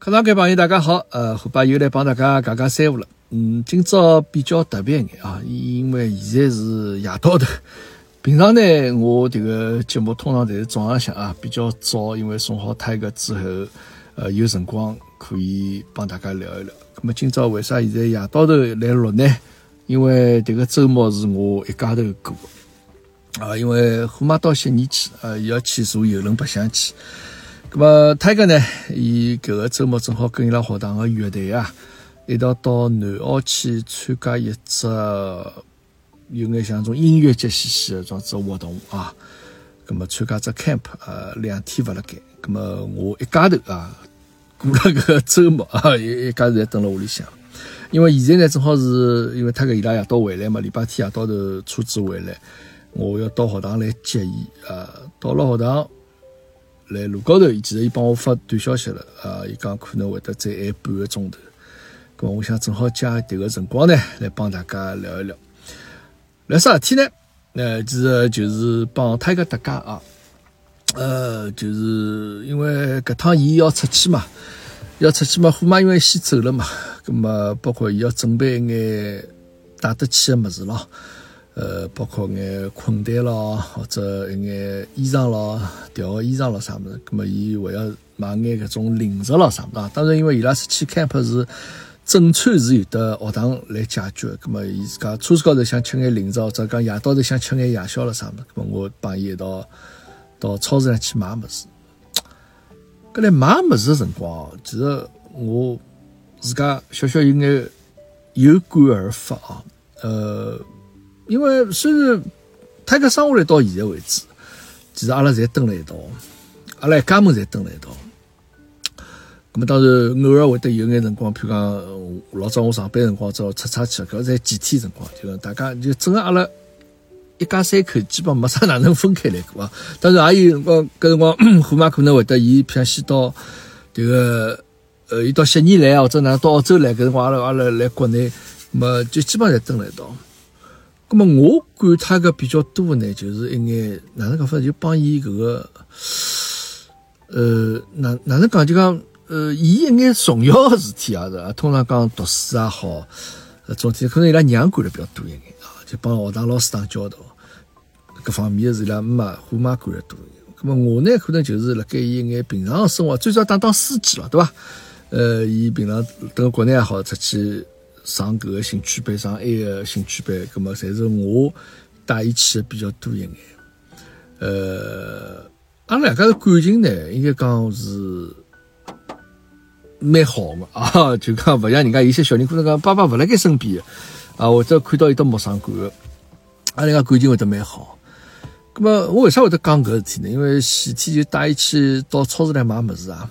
客堂间朋友大家好，呃，虎爸又来帮大家讲讲三胡了。嗯，今朝比较特别一眼啊，因为现在是夜到头。平常呢，我这个节目通常侪是早浪向啊，比较早，因为送好胎个之后，呃，有辰光可以帮大家聊一聊。那么今朝为啥现在夜到头来录呢？因为这个周末是我一家头过。啊，因为虎妈到悉尼去，呃，要去坐游轮白相去。那么泰哥呢，伊搿个周末正好跟伊拉学堂个乐队啊，一道到南澳去参加一只有眼像种音乐节兮兮的种子活动啊。那么参加只 camp，呃，两天勿辣盖。那么我一家头啊，过了个周末啊，一 一家头侪蹲辣屋里向。因为现在呢，正好是因为泰哥伊拉夜到回来嘛，礼拜天夜到头车子回来。我要到学堂来接伊，啊，到了学堂，来路高头，其实伊帮我发短消息了，啊，伊讲可能会得再晚半个钟头，咁我想正好借迭个辰光呢，来帮大家聊一聊。聊啥事体呢？呃，其实就是帮他一个搭界啊，呃，就是因为搿趟伊要出去嘛，要出去嘛，虎妈因为先走了嘛，咁么包括伊要准备一眼带得去个物事咯。呃，包括眼困袋咯，或者一眼衣裳咯，调个衣裳咯啥物事，咁么伊还要买眼搿种零食咯啥物事。当然，因为伊拉是去 camp 是正餐是有的学堂来解决，咁么伊自家车子高头想吃眼零食，或者讲夜到头想吃眼夜宵咯啥物事，咁么我帮伊一道到超市上去买物事。搿来买物事个辰光，其实我自家小小有眼有感而发啊，呃。因为虽然他搿生活来到现在为止，其实阿拉侪蹲辣一道，阿拉一家门侪蹲辣一道。咁么当然偶尔会得有眼辰光，譬如讲老早我上班辰光，要出差去，搿在几天辰光，就大家就整个阿拉一家三口基本没啥哪能分开来过啊。当然也有辰光，搿辰光 虎妈可能会得伊，譬如先到迭个呃，伊到悉尼来或者哪到澳洲来，搿辰光阿拉阿拉来国内，么就基本侪蹲辣一道。那么我管他个比较多呢，就是一眼哪能讲法，就帮伊搿个，呃，哪哪能讲就讲，呃，伊一眼重要的事体啊，是吧？通常讲读书也好，呃，总体可能伊拉娘管的比较多一眼啊，就帮学堂老师打交道，各方面的事伊拉妈虎妈管的多。那么我呢，可能就是辣盖伊一眼平常生活，最少当当司机了，对吧？呃，伊平常等国内也好出去。上搿个兴趣班，上埃个兴趣班，葛末侪是我带伊去的比较多一眼。呃，阿拉两家的感情呢，应该讲是蛮好的 啊，就讲勿像人家有些小人可能讲爸爸勿辣盖身边啊，或者看到伊到陌生感，阿拉两家感情会得蛮好。葛末我为啥会得讲搿事体呢？因为前天就带伊去到超市来买物事啊。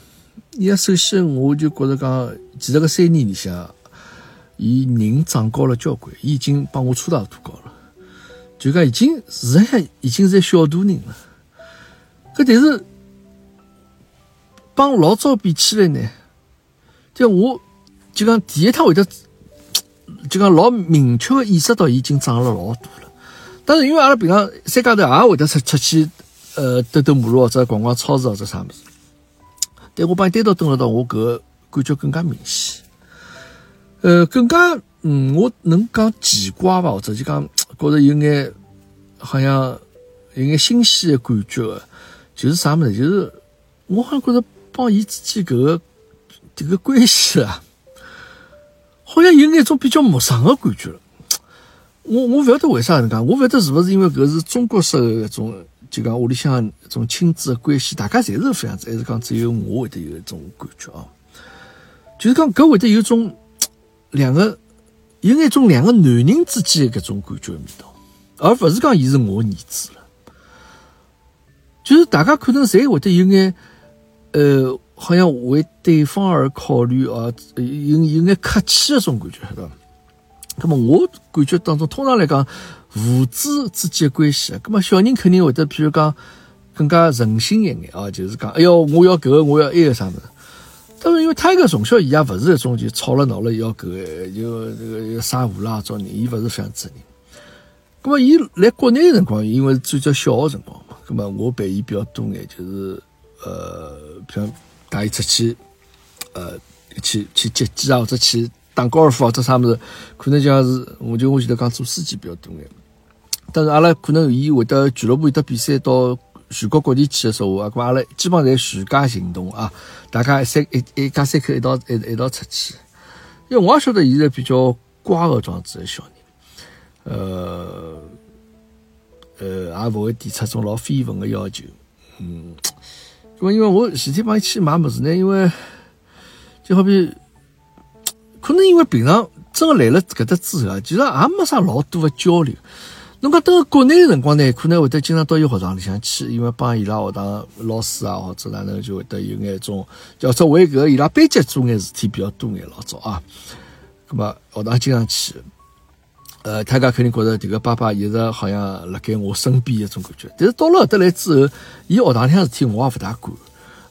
伊首先我就觉着讲，其实搿三年里向。伊人长高了交关，伊已经帮我差大多高了，就讲已经实际上已经是小大人了。搿但是帮老早比起来呢，就我就讲第一趟会得就讲老明确的意识到已经长了老大了。但是因为阿拉平常三家头也会得出出去呃兜兜马路或者逛逛超市或者啥物事，但我帮伊单独蹲了到，我搿个感觉更加明显。呃，更加，嗯，我能讲奇怪伐，或者就讲觉着有眼好像有眼新鲜的感觉的，就是啥么子？就是我好像觉着帮伊之间搿个迭个关系啊，好像有眼种比较陌生的感觉了。我我勿晓得为啥能讲，我勿晓得是勿是因为搿是中国式的搿种，就讲屋里向一种亲子的关系，大家侪是搿样子，还是讲只有我会得有一种感觉啊？就是讲搿会得有种。两个有那种两个男人之间的搿种感觉味道，而不是讲伊是我儿子了，就是大家可能侪会得有眼，呃，好像为对方而考虑啊，有有眼客气的种感觉，对吧？那么我感觉当中，通常来讲，父子之间的关系，那么小人肯定会得，譬如讲更加任性一眼啊，就是讲，哎哟，我要搿个，我要埃个啥子。但是因为他一个从小伊也勿是一种就吵了闹了要搿个就这个撒胡啦种人，伊勿是这样子人。咁么伊来国内辰光，因为最早小个辰光嘛，咁么我陪伊比较多眼，就是呃，像带伊出去呃，去去接机啊，或者去打高尔夫或者啥么子，可能就讲是，我就我记得讲做司机比较多眼。但是阿拉可能伊会得俱乐部有得比赛到全国各地去的时候啊，咁阿拉基本上侪全家行动啊，大家三一一家三口一道一一道出去。因为我也晓得伊是比较乖个状子的小人，呃呃，也勿会提出种老非分个要求，嗯。因为因为我前天帮伊去买物事呢，因为就好比，可能因为平常真个来了搿搭之后啊，其实也没啥老多个交流。侬讲到国内个辰光呢，可能会得经常到伊学堂里向去，因为帮伊拉学堂老师啊或者哪能就会得有眼种，叫做为搿伊拉班级做眼事体比较多眼老早啊。咁么学堂经常去，呃，大家肯定觉着迭个爸爸一直好像辣盖我身边一种感觉。但是到了搿搭来之后，伊学堂里向事体我也勿大管，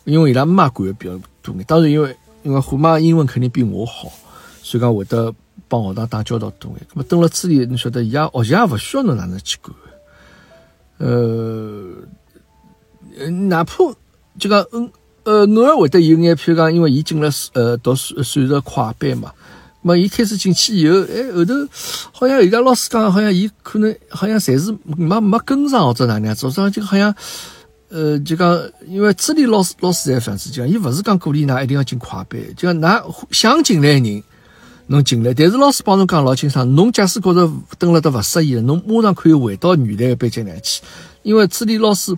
因为伊拉妈管的比较多眼。当然，因为因为虎妈英文肯定比我好，所以讲会得。帮学堂打交道多眼，咁么蹲了处里，你晓得，伊也学习也勿需要侬哪能去管。呃，哪怕就讲，嗯，呃，偶尔会得有眼，譬如讲，因为伊进了呃读数数学快班嘛，咁么伊开始进去以后，哎，后头好像人家老师讲，好像伊可能好像暂时没没跟上或者哪能样子，所以就好像，呃，就讲，因为处理老师老师在反思，讲伊勿是讲鼓励㑚一定要进快班，就讲㑚想进来人。侬进来，但是老师帮侬讲老清爽，侬假使觉着蹲了得勿适意了，侬马上可以回到原来个班级来去。因为这里老师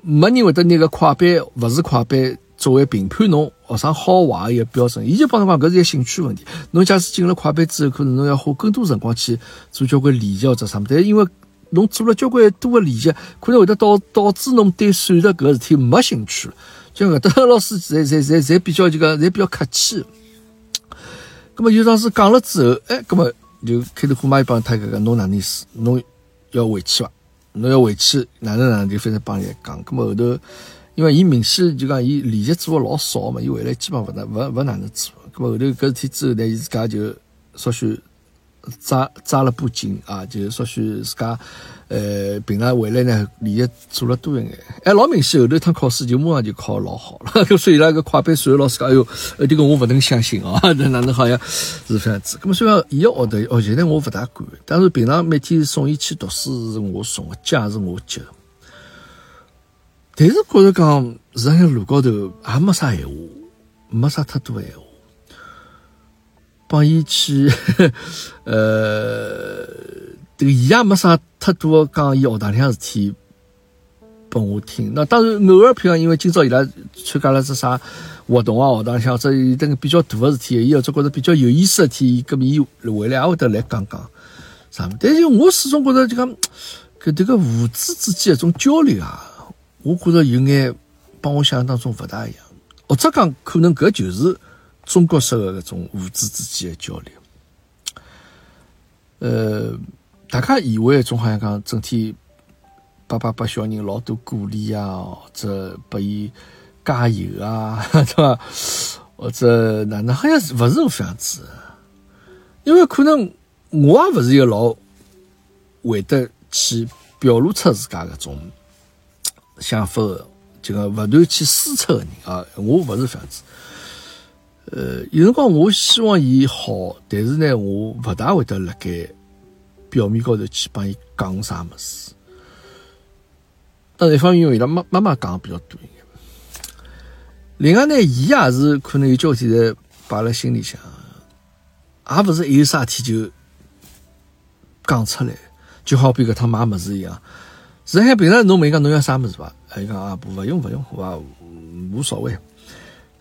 没人会得拿个快班勿是快班作为评判侬学生好坏个一个标准。伊就帮侬讲，搿是一个兴趣问题。侬假使进了快班之后，可能侬要花更多辰光去做交关练习或者啥么。但因为侬做了交关多个练习，可能会得导导致侬对数学搿个事体没兴趣了。就搿搭 老师侪侪侪侪比较就讲侪比较客气。那么有当时讲了之后，哎，那么就开头虎妈又帮他搿个侬哪能意思？侬要回去伐？侬要回去哪能哪能就反正帮伊讲。那么后头，因为伊明显就讲伊练习做的老少嘛，伊回来基本勿能勿勿哪能做。那么后头搿事体之后呢，伊自家就稍许。扎扎了把劲啊，就稍许自家，呃，平常回来呢，练习做了多一眼，哎，老明显，后头一趟考试就马上就考老好了。所以伊拉个快班数学老师讲，哎哟，呃，这个我勿能相信啊，那哪能好像是这样子？咁么虽然伊个学的学习呢，我勿大管，但是平常每天送伊去读书是我送的，家是我接的。但是觉着讲，实际上路高头也没啥闲话，没啥太多闲话。帮伊去，呃，这个伊也没啥太多讲伊学堂里向事体拨我听。那当然偶尔，譬如因为今朝伊拉参加了只啥活动啊，学堂里向或者有比较大个事体，伊或者觉着比较有意思个事体，搿么伊回来也会得来讲讲啥么。但是我始终觉着就讲搿迭个父子之间一种交流啊，我觉着有眼帮我想象当中勿大一样，或者讲可能搿就是。中国式的搿种父子之间的交流，呃，大家以为种好像讲整天爸爸拨小人老多鼓励啊，或者拨伊加油啊，对伐？或者哪能好像是勿是搿样子？因为可能我也勿是一个老会得去表露出自家搿种想法的，就讲勿断去输出的人啊，我勿是搿样子。呃，有辰光我希望伊好，但是呢，我勿大会得辣盖表面高头去帮伊讲啥物事。当然，一方面因为伊拉妈妈妈讲比较多一点，另外呢，伊也是可能有交体在摆辣心里向，也勿是有啥体就讲出来，就好比搿趟买物事一样。实际上，平常侬问伊讲侬要啥物事伐？伊讲啊，不勿用勿用，我无所谓。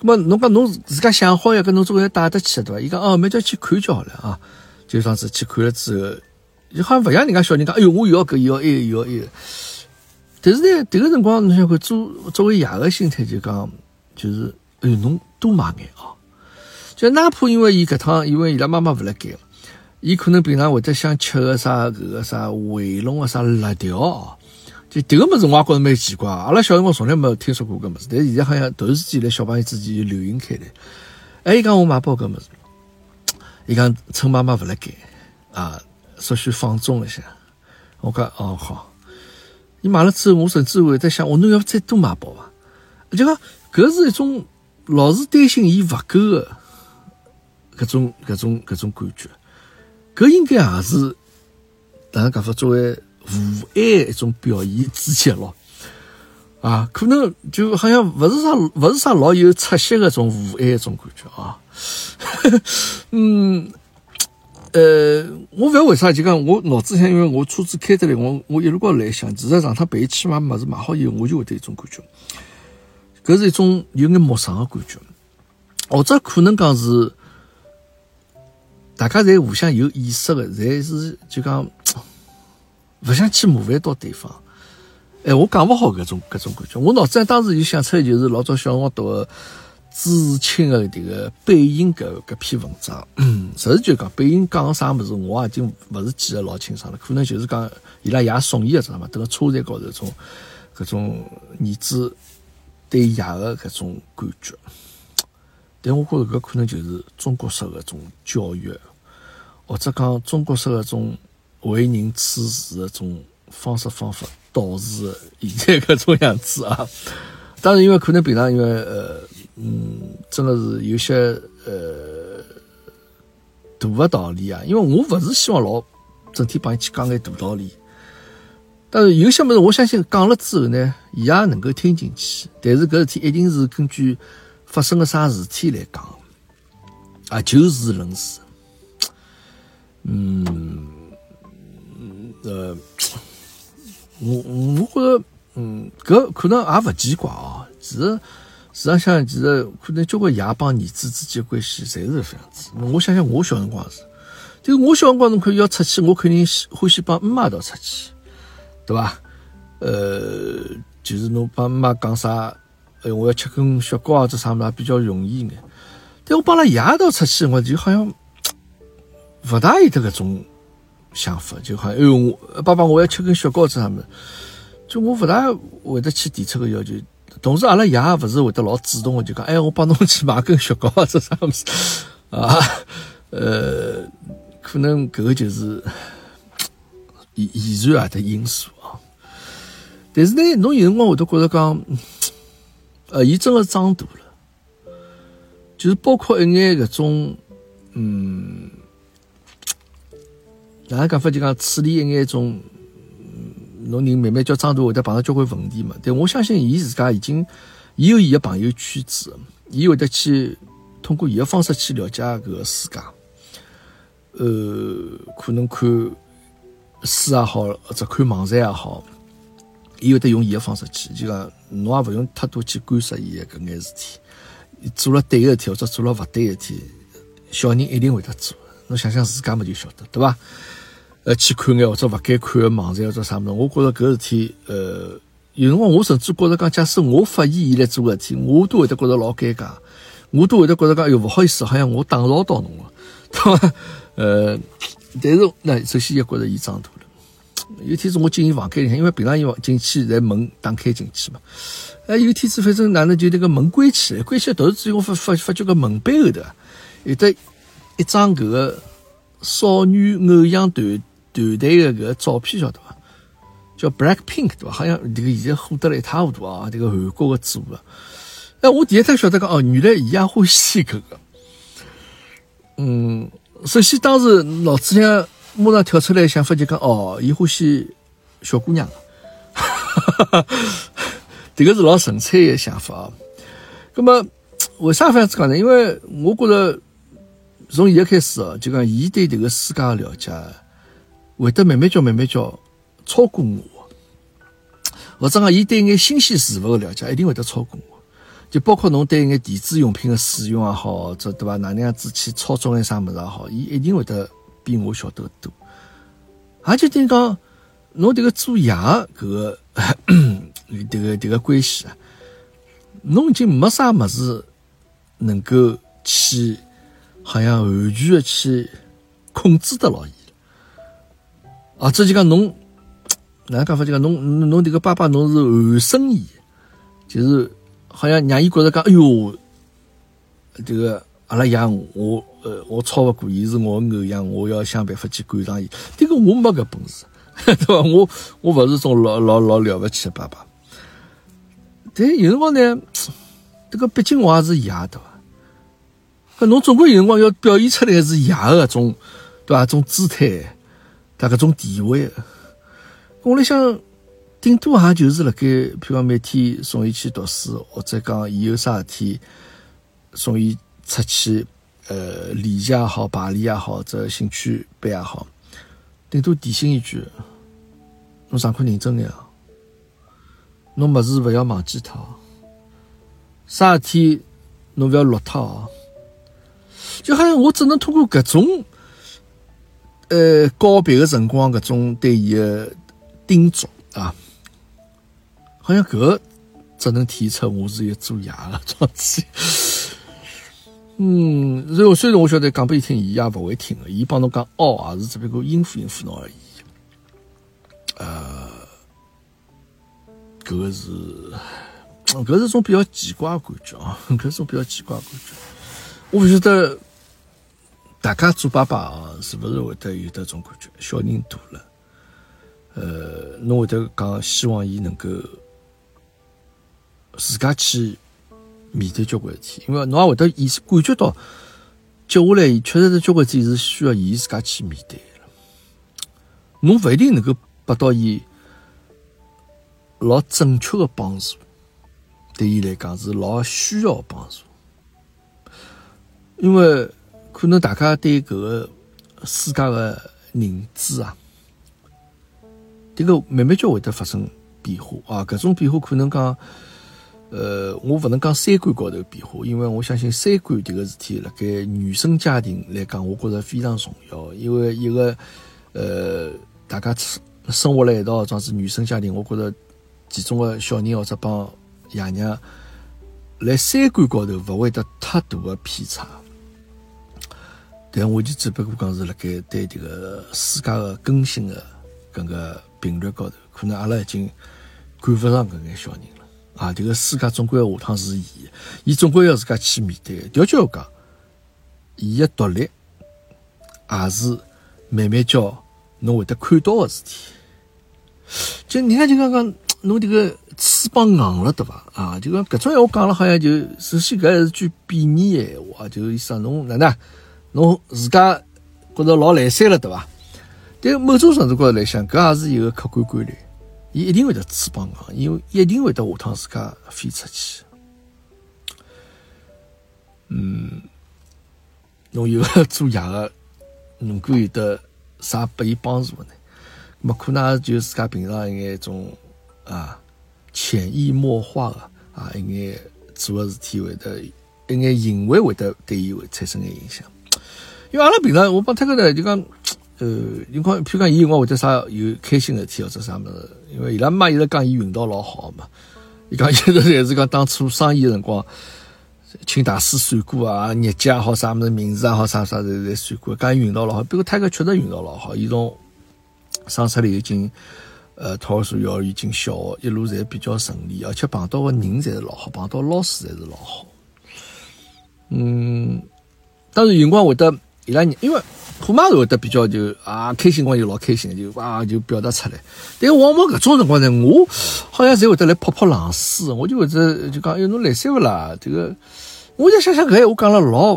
那么侬讲侬自家想好呀跟侬总归要带得去对伐？伊讲哦，明朝去看就好了啊。就上次去看了之后，就好像勿像人家小人讲，哎哟，我又要搿要埃要埃。但是呢，迭个辰光侬想看，作作为爷个心态就讲，就是哎哟，侬多买眼哦。就哪怕因为伊搿趟，因为伊拉妈妈勿辣盖，伊可能平常会得想吃个啥搿个啥回龙个啥辣条哦。就迭个物事，我也觉着蛮奇怪。阿拉小辰光从来没听说过搿物事，但现在好像突然之间辣小朋友之间就流行开来。哎，伊讲我买包搿物事，伊讲趁妈妈勿辣盖啊，稍许放纵一下。我讲哦好。伊买了之后，我甚至会在想，我侬要再多买包伐？就讲搿是一种老是担心伊勿够个搿种搿种搿种感觉，搿应该也是，哪能讲法？作为父爱一种表现之一咯。啊，可能就好像勿是啥勿是啥老有出息个种父爱一种感觉啊。嗯，呃，我勿晓得为啥就讲我脑子里向，因为我车子开得来，我我一路高来想，其实上趟陪伊去买物事买好以后，我就会得一种感觉，搿是一种有眼陌生个感觉，或者可能讲是大家侪互相有意识个，侪是就讲勿想去麻烦到对方。哎，我讲勿好搿种搿种感觉。我脑子里当时就想出来，就是老早小辰光读个朱自清个迭个背影搿搿篇文章。实事求讲，背影讲个啥物事，我已经勿是记得老清爽了。可能就是讲伊拉爷送伊个知道嘛，蹲辣车站高头种搿种儿子对爷个搿种感觉。但我觉着搿可能就是中国式搿种教育，或者讲中国式搿种为人处事个种方式方法。导致现在搿种样子啊，当然因为可能平常因为呃嗯，真的是有些呃大个道理啊，因为我勿是希望老整天帮伊去讲眼大道理，但是有些物事我相信讲了之后呢，伊也能够听进去，但是搿事体一定是根据发生个啥事体来讲，啊就事论事，嗯呃。我我觉着，嗯，搿可能也勿奇怪哦。其实，实际上，其实可能交关爷帮儿子之间关系，侪是搿样子。我想想，我小辰光是，就我小辰光侬可以要出去，我肯定喜欢喜帮姆妈一道出去，对伐？呃，就是侬帮姆妈讲啥，哎，我要吃根雪糕啊，这啥物事比较容易眼。但我帮拉爷一道出去，我就好像勿大有得搿种。想法就好像，哎呦，我爸爸，我要吃根雪糕子啥么？就我不大会得去提出个要求。同时，阿拉爷也不是会得老主动的，就讲，哎，我帮侬去买根雪糕子啥么子啊？呃，可能搿个就是遗遗传啊的因素啊。但是呢，侬有辰光会得觉得讲，呃，伊真个长大了，就是包括一眼搿种，嗯。哪能讲法就讲处理一眼种，侬人慢慢叫长大会得碰到交关问题嘛？但我相信伊自家已经，伊有伊个朋友圈子，伊会得去通过伊个方式去了解搿个世界。呃，可能看书也好，或者看网站也好，伊会得用伊个方式去，就讲侬也勿用太多去干涉伊个搿眼事体。做了对个事体或者做了勿对个事体，小人一定会得做。侬想想自家嘛就晓得，对伐？呃，去看眼或者勿该看个网站或者啥物事，我觉着搿事体，呃，有辰光我甚至觉着讲，假使我发现伊来做个事体，我都会得觉着老尴尬，我都会得觉着讲，哎哟，勿好意思，好像我打扰到侬了，对伐？呃，但是那首先也觉着伊长大了。有天子我进伊房间里向，因为平常伊进去在门打开进去嘛，哎，有天子反正哪能就那个门关起来，关起来突然之间我发发发觉个门背后头有得一张搿个少女偶像团。团队的搿个照片晓得伐？叫 Black Pink 对伐？好像这个现在火得了一塌糊涂啊！这个韩国的组合，哎，我第一趟晓得讲哦，原来伊也欢喜搿个。嗯，首先当时脑子里马上跳出来想法就讲哦，伊欢喜小姑娘，哈哈，这个是老纯粹的想法啊。那么为啥这样子讲呢？因为我觉着从现在开始哦，就讲伊对这个世界的了解。会得慢慢叫慢慢叫超过我，或者讲，伊对眼新鲜事物的了解一定会得超过我。就包括侬对眼电子用品的使用也好，或者对伐？哪能样子去操作眼啥物事也好，伊一定会得比我晓得多。而且等于讲，侬这个做爷搿个 迭个迭个关系啊，侬已经没啥物事能够去好像完全的去控制得牢伊。啊，这就讲侬，哪能讲法？就讲侬，侬这个爸爸，侬是寒生伊，就是好像让伊觉着讲，哎哟，这个阿拉爷我，呃，我超不过伊，是我偶像，我要想办法去赶上伊。这个我没搿本事，对伐？我我勿是种老老老了勿起的爸爸。但有辰光呢，这个毕竟我也是爷，对伐？搿侬总归有辰光要表现出来是爷个种，对伐？种姿态，大搿种地位。我来想，顶多也就是辣盖，譬如讲每天送伊去读书，或者讲伊有啥事体送伊出去，呃，练习也好，排练也好，或者兴趣班也好，顶多提醒一句：侬上课认真点啊！侬物事勿要忘记脱，啥事体侬勿要落脱哦。就好像我只能通过搿种，呃，告别的辰光搿种对伊的叮嘱啊，好像搿个只能体现出我是一个做爷的状态。嗯，然后虽然我晓得讲拨伊听，伊也勿会听的，伊帮侬讲哦，也是只不过应付应付侬而已。呃，搿个是，搿是种比较奇怪的感觉啊，搿是种比较奇怪的感觉。我勿晓得。大家做爸爸啊，是不是会得有得种感觉？小人大了，呃，侬会得讲希望伊能够自家去面对交关事体，因为侬也会得意识感觉到，接下来确实是交关事体是需要伊自家去面对的。侬勿一定能够拨到伊老正确的帮助，对伊来讲是老需要帮助，因为。可能大家对搿个世界的认知啊，迭个慢慢就会得发生变化啊。搿种变化可能讲，呃，我勿能讲三观高头变化，因为我相信三观迭个事体，辣盖原生家庭来讲，我觉着非常重要。因为一个呃，大家生活辣一道，算是原生家庭，我觉着其中的小人或者帮爷娘，辣三观高头勿会得太大的偏差。但我就只不过讲是辣盖对这个世界的更新的搿个频率高头，可能阿拉已经赶勿上搿眼小人了啊！这个世界总归要下趟是伊，伊总归要自家去面对。调句话讲，伊的独立也是慢慢叫侬会得看到的事体。就人家就讲讲侬这个翅膀硬了对伐？啊，就讲搿种闲话讲了，好像就首先搿还是句贬义的闲话，就意思侬哪能？侬自家觉着老来三了，对伐？但某种程度高头来想，搿也是一个客观规律。伊一定会得翅膀硬，因为一定会得下趟自家飞出去。嗯，侬有个做爷个，如果有得啥拨伊帮助呢？么可能就自家平常一眼种啊潜移默化的啊一眼做个事体会得一眼行为会得对伊会产生眼影响。因为阿拉平常我帮泰哥呢，就讲，呃，你看，譬如讲，伊有辰光会得啥有开心的事体或者啥么子，因为伊拉妈一直讲 伊运道老好嘛，伊讲一直也是讲当初生意的辰光，请大师算过啊，日节也好啥么子，名字也好啥啥侪侪算过，讲伊运道老好。不过泰哥确实运道老好，伊从生出来已经，呃，托儿所、幼儿园进小学，一路侪比较顺利，而且碰到个人侪是老好，碰到老师侪是老好。嗯，当然有光会得。伊拉因为虎妈是会得比较就啊开心，光就老开心，就哇就表达出来。但往往搿种辰光呢，我好像侪会得来泼泼冷水，我就会得就讲，哎，侬来三勿啦？这个，我就想想搿闲话讲了老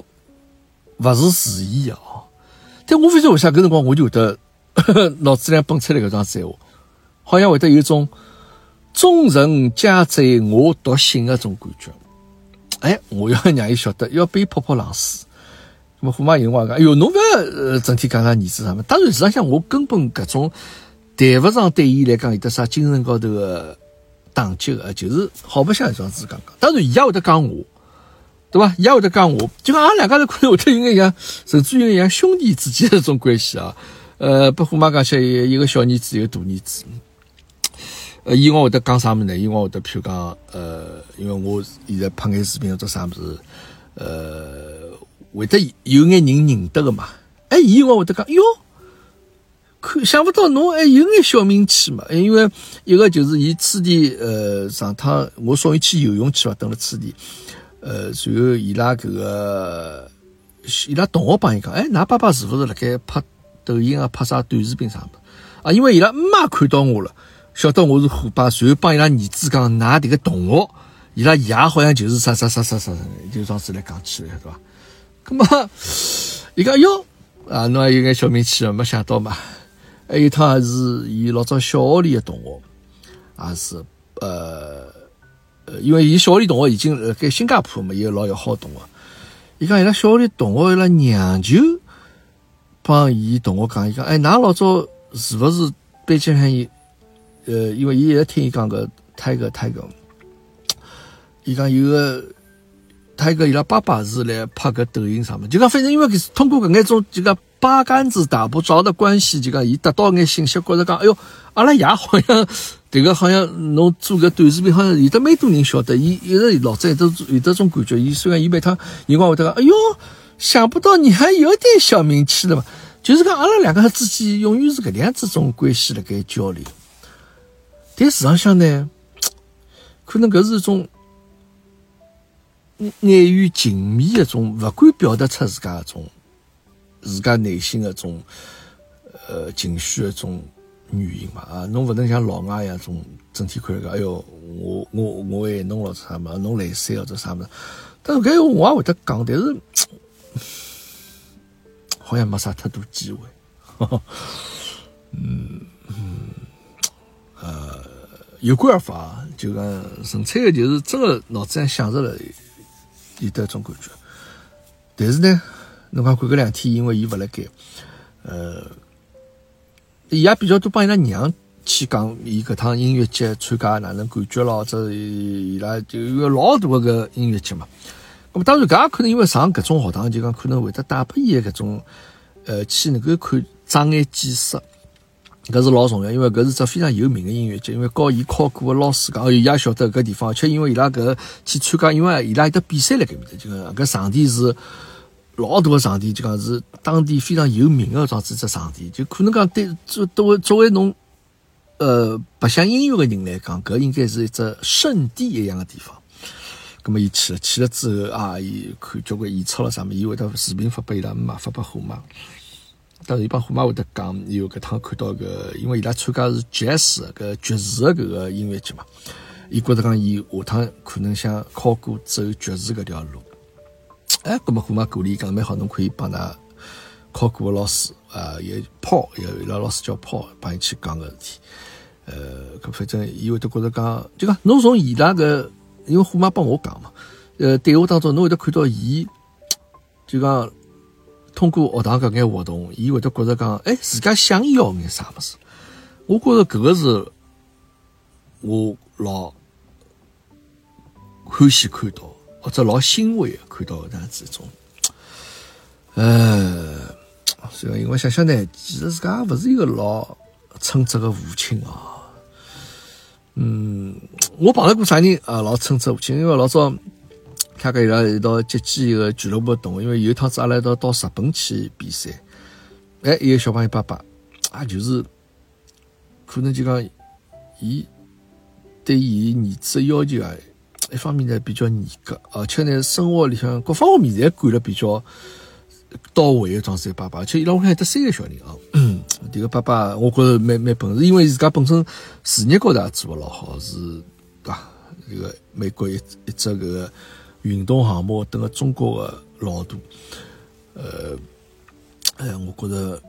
勿是时宜啊。但我非常为啥搿辰光我就会得 脑子里蹦出来搿桩闲话，好像会得有种众人皆醉我独醒的种感觉。哎，我要让伊晓得，要被泼泼冷水。么虎妈有辰光讲，哎哟，侬勿要呃整天讲讲儿子啥么？当然，实际上我根本搿种谈勿上对伊来讲有得啥精神高头的打击个，就是好白相一桩事讲讲。当然，伊也会得讲我，对伐？伊也会得讲我，就讲俺两家头可能会得有眼像，甚至有眼像兄弟之间的种关系啊。呃，把虎妈讲起一个小儿子，一个大儿子。呃，伊往会得讲啥么呢？伊往会得譬如讲，呃，因为我现在拍眼视频或者啥么子，呃。会得有眼人认得个嘛？哎，伊我会得讲哟，看想不到侬还有眼小名气嘛？因为一个就是伊初地呃上趟我送伊去游泳去嘛，等了初地，呃，随后伊拉搿个伊拉同学帮伊讲，哎，㑚爸爸是勿是辣盖拍抖音啊，拍啥短视频啥的啊？因为伊拉妈看到我了，晓得我是虎爸，随后帮伊拉儿子讲，㑚迭个同学伊拉爷好像就是啥啥啥啥啥，就这样子来讲起来，对伐？那么，伊讲哟，啊，侬也有眼小名气啊，没想到嘛。还有一趟是伊老早小学里的同学，也是呃，因为伊小学里同学已经辣盖新加坡嘛，有老要好同学。伊讲伊拉小学里同学伊拉娘舅帮伊同学讲，伊讲哎，㑚老早是勿是班级喊伊？呃，因为伊一直听伊讲个泰戈泰戈。伊讲有个，他一个伊拉爸爸是来拍个抖音上面，就讲反正因为通过搿眼种就讲八竿子打不着的关系，就讲伊得到眼信息，觉着讲，哎哟，阿拉爷好像迭个好像侬做个短视频，好像有得蛮多人晓得，伊一直老早都有得种感觉，伊虽然伊每趟辰光会得讲，哎哟，想不到你还有点小名气的嘛，就是讲阿拉两个之间永远是搿样子种关系辣盖交流，但事实上呢，可能搿是一种。碍于情面一种，勿敢表达出自家一种，自家内心的种，呃，情绪的种原因嘛啊，侬勿能像老外一样种整天看个，哎哟，我我我爱侬咯啥么，侬来三或者啥么，但是搿个我也会得讲，但是好像没啥太多机会，嗯嗯，呃，有关而发，就讲纯粹的，就是真个脑子上想着了。有得种感觉，但是呢，侬讲过搿两天，因为伊勿辣盖，呃，伊也比较多帮伊拉娘去讲，伊搿趟音乐节参加哪能感觉咯？这伊拉就有老大个音乐节嘛。那么当然，搿也可能因为上搿种学堂，就讲可能会得带拨伊搿种，呃，去能够看障眼见识。搿是老重要，因为搿是只非常有名的音乐节。因为教伊考过的老师讲，哦，伊也晓得搿地方，而且因为伊拉搿去参加，因为伊拉有得比赛辣搿面搭，就讲搿场地是老大个场地，就讲是当地非常有名的这样子只场地，就可能讲对作作为作为侬呃白相音乐的人来讲，搿应该是一只圣地一样的地方。葛末伊去了，去了之后啊，伊看交关演出了啥物，伊会得视频发拨伊拉妈，发拨虎妈。当然，伊帮虎妈会得讲，有搿趟看到个，因为伊拉参加是爵士搿爵士的搿个音乐节嘛，伊觉得讲伊下趟可能想考过走爵士搿条路。哎，搿么虎妈鼓励讲蛮好，侬可以帮㑚考过个老师啊，也泡，也伊拉老师叫泡，帮伊去讲个事体。呃，搿反正伊会得觉得讲，就讲侬从伊拉个，因为虎妈帮我讲嘛，呃，对话当中侬会得看到伊，就讲。通过学堂搿眼活动，伊会得觉着讲，哎，自家想要眼啥物事？我觉着搿个是我老欢喜看到，或者老欣慰看到这样子一种。呃，所以因为想想呢，其实自家勿是一个老称职的父亲啊。嗯，我碰到过啥人啊？老称职父亲，因为老早。他跟伊拉一道接机一个俱乐部动，因为有一趟子阿拉一道到日本去比赛，哎，一个小朋友爸爸，啊，就是可能就讲，伊对伊儿子的要求啊，一方面呢比较严格，而且呢生活里向各方面侪管了比较到位的状子爸爸，而且伊拉屋里还得三个小人啊，这个爸爸我觉着蛮蛮本事，因为自家本身事业高头也做勿老好，是对伐，这个美国一一只搿个。运动项目等个中国的老大，呃，哎，我觉着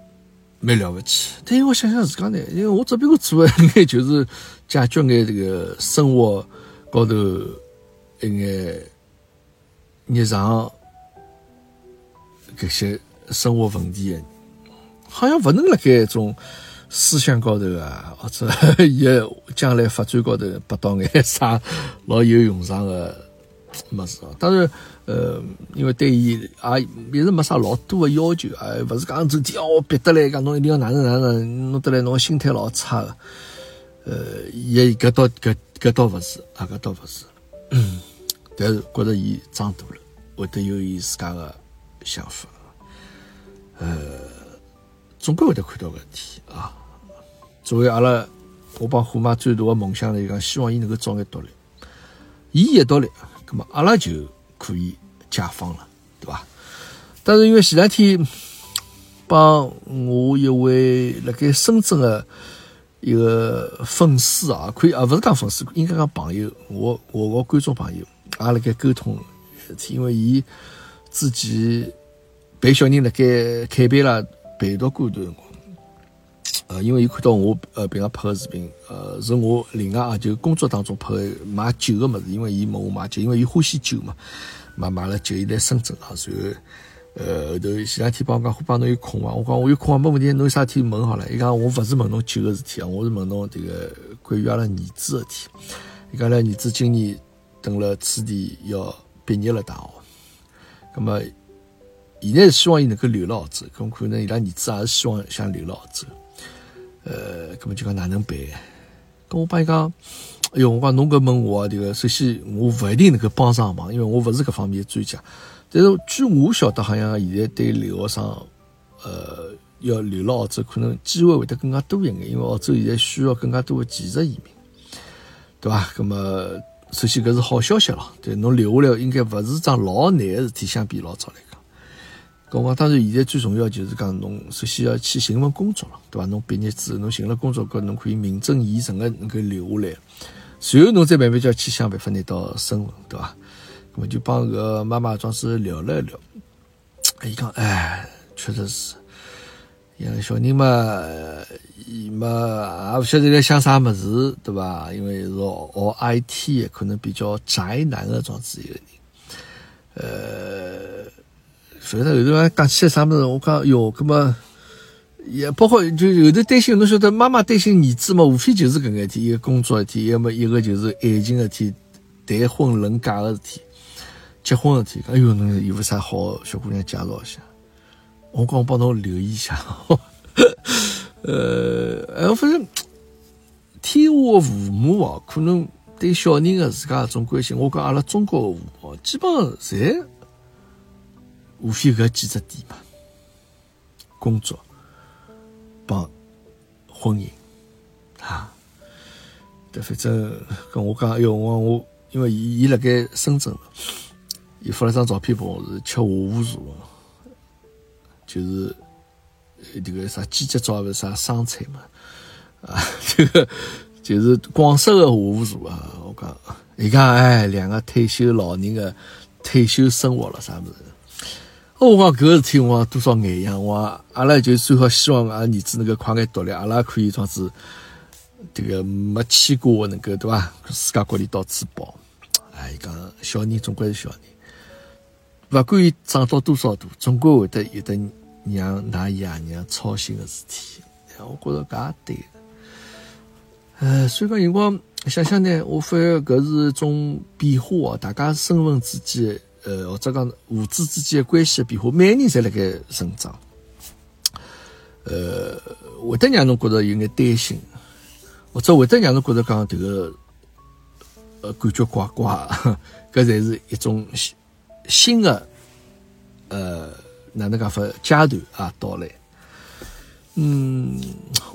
蛮了不起。但是我想想自家呢，因为我这边我做的应该就是解决眼这个生活高头一眼日常搿些生活问题，好像勿能辣盖一种思想高头啊，或者 也将来发展高头拔到眼啥老有用场的。没事啊，当然，呃，因为对伊也一直没啥老多的要求啊，勿是讲整天哦逼得来，讲侬一定要哪能哪能，弄得来侬心态老差的，呃，也搿倒搿搿倒勿是啊，搿倒勿是，但是觉着伊长大了，会得有伊自家的想法，呃，总归会得看到问题啊。作为阿拉，我帮虎妈最大的梦想来讲，希望伊能够早眼独立，伊一独立。那么阿拉就可以解放了，对吧？但是因为前两天帮我一位辣盖深圳的一个粉丝啊，可以啊，勿是讲粉丝，应该讲朋友，我我个观众朋友，也辣盖沟通，因为伊自己陪小人辣盖开班啦，陪读过一段辰光。呃，因为伊看到我呃平常拍个视频，呃，是我另外啊就工作当中拍买酒个物事，因为伊问我买酒，因为伊欢喜酒嘛，买买了酒，伊来深圳啊，然后呃后头前两天帮我讲，帮侬有空伐？我讲我有空啊，没问题，侬有啥事体问好了。伊讲我勿是问侬酒个事体啊，我是问侬迭个关于阿拉儿子个事体。伊讲阿拉儿子今年等了此地要毕业了大学，葛么现在希望伊能够留辣澳洲，咁可能伊拉儿子也是希望想留辣澳洲。呃，根本就讲哪能办？跟我帮伊讲，哎哟，我讲侬搿问我迭个，首先我勿一定能够帮上忙，因为我勿是搿方面的专家。但是据我晓得，好像现在对留学生，呃，要留辣澳洲，可能机会会得更加多一眼，因为澳洲现在需要更加多的技术移民，对伐？那么，首先搿是好消息咯，对，侬留下来应该勿是桩老难的事体，相比老早来讲。我讲，当然，现在最重要就是讲，侬首先要去寻份工作了，对伐？侬毕业之后，侬寻了工作，搿侬可以名正言顺个能够留下来，随后侬再慢慢叫去想办法拿到身份，对伐？那么就帮搿妈妈庄子聊了一聊，伊讲，哎，确实是，养小人嘛，伊嘛也勿晓得在想啥物事，对伐？因为是学 IT，可能比较宅男个庄子一个人，呃。反正后头还讲起来啥么子，我讲哟，搿么也包括就后头担心，侬晓得妈妈担心儿子嘛，无非就是搿眼体，一个工作事体，要么一个就是爱情事体，谈婚论嫁个事体，结婚事体。哎哟，侬有勿啥好小姑娘介绍一下？我讲我帮侬留意一下。呃，哎，反正天下的父母哦，可能对小人的自家搿种关心，我讲阿拉中国的父母基本上侪。无非搿几只点嘛，工作帮婚姻啊，对，反正跟我讲，哎哟，我我因为伊伊辣盖深圳，伊发了张照片拨我，是吃下午茶，就是迭个啥季节照勿是啥生菜嘛，啊，这个就是广式的下午茶啊，我讲，伊讲哎，两个退休老人的退休生活了啥物事。我讲搿个事体，我多少眼样，我阿拉就最好希望阿拉儿子能够快眼独立，阿拉可以装子这个没牵挂能够对伐？世界各地到处跑。哎，讲小人总归是小人，勿管伊长到多少大，总归会得有得让㑚爷娘操心的事体。我觉着搿也对。呃，所以讲辰光想想呢，我发现搿是一种变化哦，大家身份之间。呃，或者讲父子之间的关系的变化，每个人侪辣盖成长，呃，会得让侬觉得有眼担心，或者会得让侬觉得讲迭个，呃，感觉怪怪，搿才是一种新的，呃，哪能讲法阶段啊到来。嗯，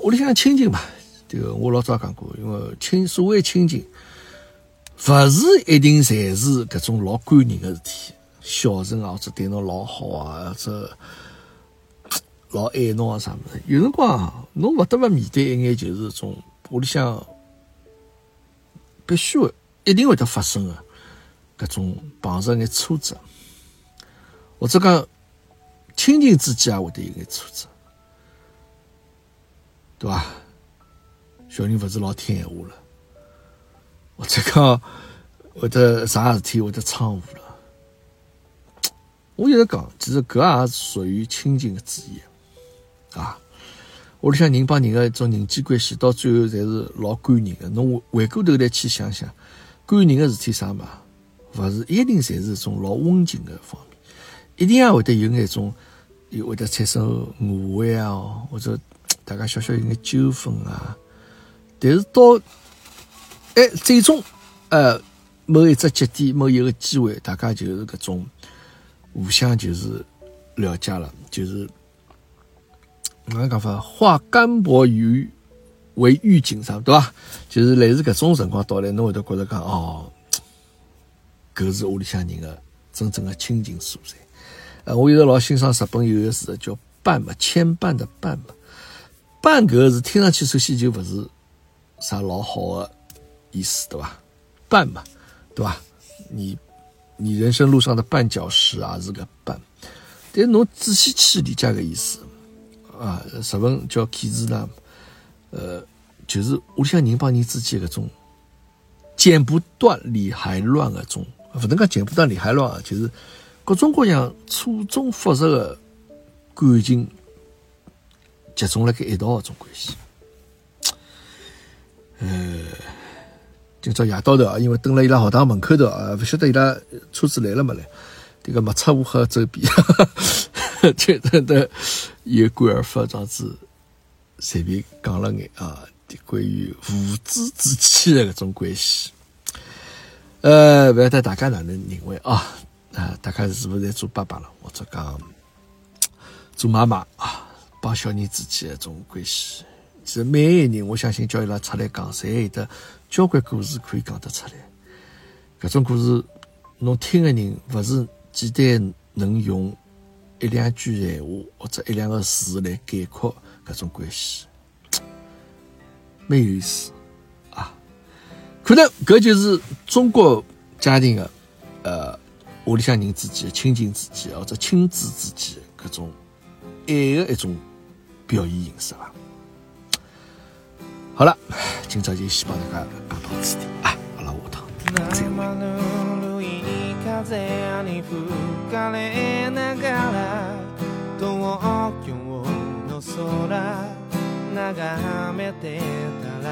屋里向亲情嘛，这个我老早讲过，因为亲所谓亲情。勿是一定侪是搿种老感人个事体，孝顺啊，或者对侬老好啊，或者老爱侬啊啥物事。有辰光侬勿得勿面对一眼就是种屋里向必须会一定会得发生个搿种碰着眼挫折，或者讲亲情之间也会得有眼挫折，对伐？小人勿是老听闲话了。或者讲，或者啥事体会得闯祸了？我一直讲，其实搿也是属于亲情的之一啊。屋里向人帮人的一种人际关系，到最后侪是老感人的。侬回过头来去想想，感人的事体啥嘛？勿是一定侪是种老温情的方面，一定也会得有眼种，有会得产生误会啊，或者大家小小有眼纠纷啊。但是到哎，最终，呃，某一只节点，某一个机会，大家就是搿种互相就是了解了，就是哪能讲法？化干薄于为玉锦上，对伐？就是类似搿种辰光到来，侬会得觉得讲哦，搿是屋里向人的真正的亲情所在。呃，我一直老欣赏日本有一个词叫“伴”嘛，牵绊的“伴”嘛，“伴”搿个字听上去首先就勿是。啥老好的意思，对吧？绊嘛，对吧？你你人生路上的绊脚石啊，是个绊。但侬仔细去理解个意思啊，日文叫“起子”呢，呃，就是屋里向人帮人之间搿种剪不断理还乱个种，勿能讲剪不断理还乱啊，就是各种各样错综复杂的感情集中辣盖一道搿种关系。呃，今朝夜到头啊，因为等了伊拉学堂门口头啊，勿晓得伊拉车子来了没来。这个莫测乌合周边，觉得的有感而发，这样子随便讲了眼啊，关于父子之间的搿种关系。呃，勿晓得大家哪能认为啊？啊，大家是勿是在做爸爸了，或者讲做妈妈啊？帮小人之间的种关系，其实每一个人，我相信叫伊拉出来讲，侪有得交关故事可以讲得出来。搿种故事，侬听的人勿是。简单能用一两句闲话或者一两个字来概括搿种关系，蛮有意思啊！可能搿就是中国家庭的呃屋里向人之间、亲情之间或者亲子之间搿种爱的一种表现形式吧。好了，今朝就先帮大家讲到此地啊，阿拉下趟再会。風に吹かれながら東京の空眺めてたら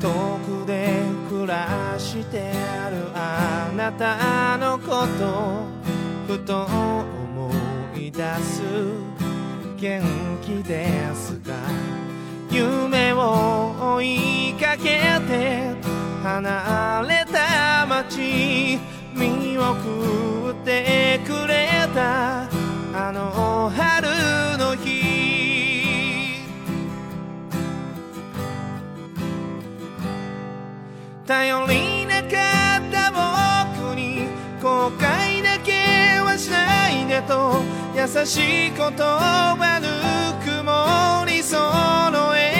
遠くで暮らしてあるあなた。のことふと思い出す。元気ですか？夢を追いかけて離れた街見送ってくれたあの春の日。頼りなかった僕に後悔だけはしないでと優しい言葉ぬくもり。その笑